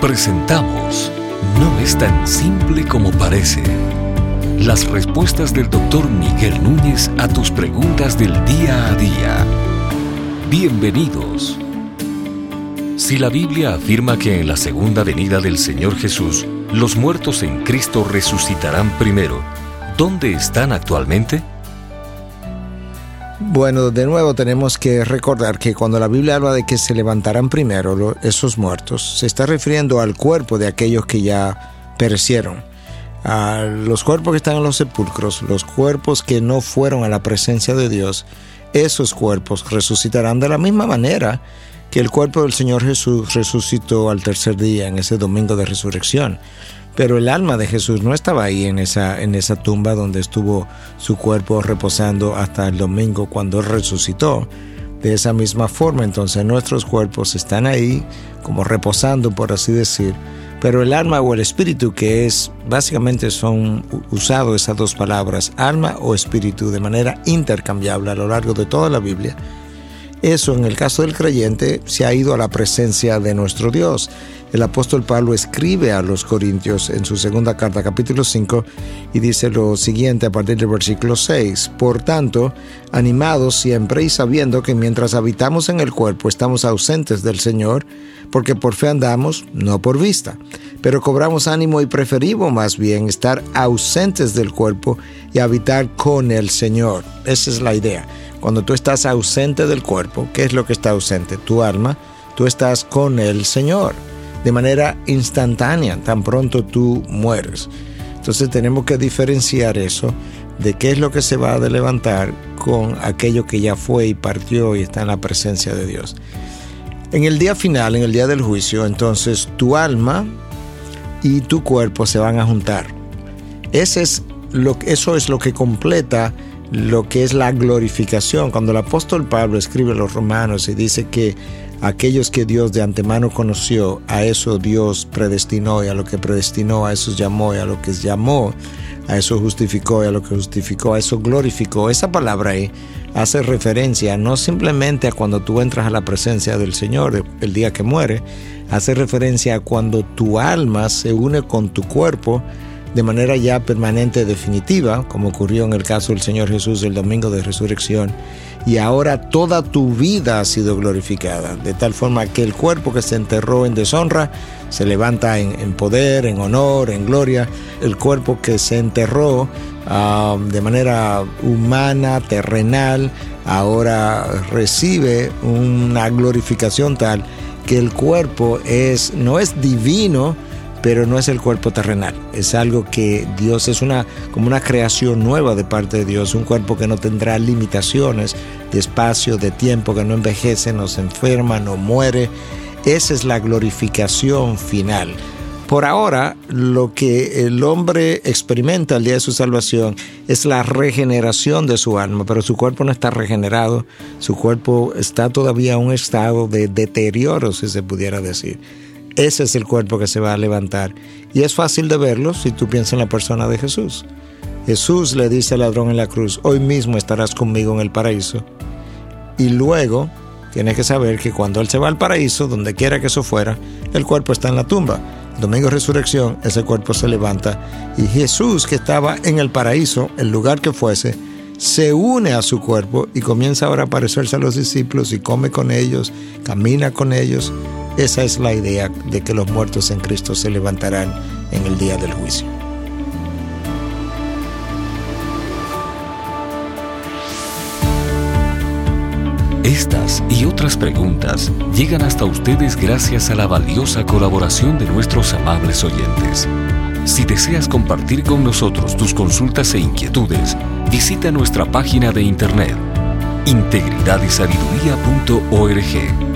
Presentamos No es tan simple como parece. Las respuestas del doctor Miguel Núñez a tus preguntas del día a día. Bienvenidos. Si la Biblia afirma que en la segunda venida del Señor Jesús, los muertos en Cristo resucitarán primero, ¿dónde están actualmente? Bueno, de nuevo tenemos que recordar que cuando la Biblia habla de que se levantarán primero esos muertos, se está refiriendo al cuerpo de aquellos que ya perecieron. A los cuerpos que están en los sepulcros, los cuerpos que no fueron a la presencia de Dios, esos cuerpos resucitarán de la misma manera que el cuerpo del Señor Jesús resucitó al tercer día en ese domingo de resurrección. Pero el alma de Jesús no estaba ahí en esa, en esa tumba donde estuvo su cuerpo reposando hasta el domingo cuando resucitó. De esa misma forma, entonces nuestros cuerpos están ahí como reposando, por así decir. Pero el alma o el espíritu, que es básicamente son usados esas dos palabras, alma o espíritu, de manera intercambiable a lo largo de toda la Biblia, eso en el caso del creyente se ha ido a la presencia de nuestro Dios. El apóstol Pablo escribe a los Corintios en su segunda carta, capítulo 5, y dice lo siguiente a partir del versículo 6. Por tanto, animados siempre y sabiendo que mientras habitamos en el cuerpo estamos ausentes del Señor, porque por fe andamos, no por vista. Pero cobramos ánimo y preferimos más bien estar ausentes del cuerpo y habitar con el Señor. Esa es la idea. Cuando tú estás ausente del cuerpo, ¿qué es lo que está ausente? Tu alma, tú estás con el Señor de manera instantánea, tan pronto tú mueres. Entonces tenemos que diferenciar eso de qué es lo que se va a levantar con aquello que ya fue y partió y está en la presencia de Dios. En el día final, en el día del juicio, entonces tu alma y tu cuerpo se van a juntar. Ese es lo, eso es lo que completa lo que es la glorificación. Cuando el apóstol Pablo escribe a los romanos y dice que aquellos que Dios de antemano conoció, a eso Dios predestinó y a lo que predestinó, a eso llamó y a lo que llamó, a eso justificó y a lo que justificó, a eso glorificó. Esa palabra ahí hace referencia no simplemente a cuando tú entras a la presencia del Señor el día que muere, hace referencia a cuando tu alma se une con tu cuerpo de manera ya permanente definitiva, como ocurrió en el caso del Señor Jesús el domingo de resurrección, y ahora toda tu vida ha sido glorificada, de tal forma que el cuerpo que se enterró en deshonra se levanta en, poder, en honor, en gloria, el cuerpo que se enterró ah, de manera humana, terrenal, ahora recibe una glorificación tal que el cuerpo es, no es divino, pero no es el cuerpo terrenal. Es algo que Dios es una como una creación nueva de parte de Dios, un cuerpo que no tendrá limitaciones de espacio, de tiempo, que no envejece, no se enferma, no muere. Esa es la glorificación final. Por ahora, lo que el hombre experimenta al día de su salvación es la regeneración de su alma, pero su cuerpo no está regenerado, su cuerpo está todavía en un estado de deterioro, si se pudiera decir. Ese es el cuerpo que se va a levantar. Y es fácil de verlo si tú piensas en la persona de Jesús. Jesús le dice al ladrón en la cruz, hoy mismo estarás conmigo en el paraíso. Y luego tienes que saber que cuando Él se va al paraíso, donde quiera que eso fuera, el cuerpo está en la tumba. domingo de resurrección, ese cuerpo se levanta y Jesús que estaba en el paraíso, el lugar que fuese, se une a su cuerpo y comienza ahora a aparecerse a los discípulos y come con ellos, camina con ellos, esa es la idea de que los muertos en Cristo se levantarán en el día del juicio. Estas y otras preguntas llegan hasta ustedes gracias a la valiosa colaboración de nuestros amables oyentes. Si deseas compartir con nosotros tus consultas e inquietudes, visita nuestra página de internet integridadysabiduría.org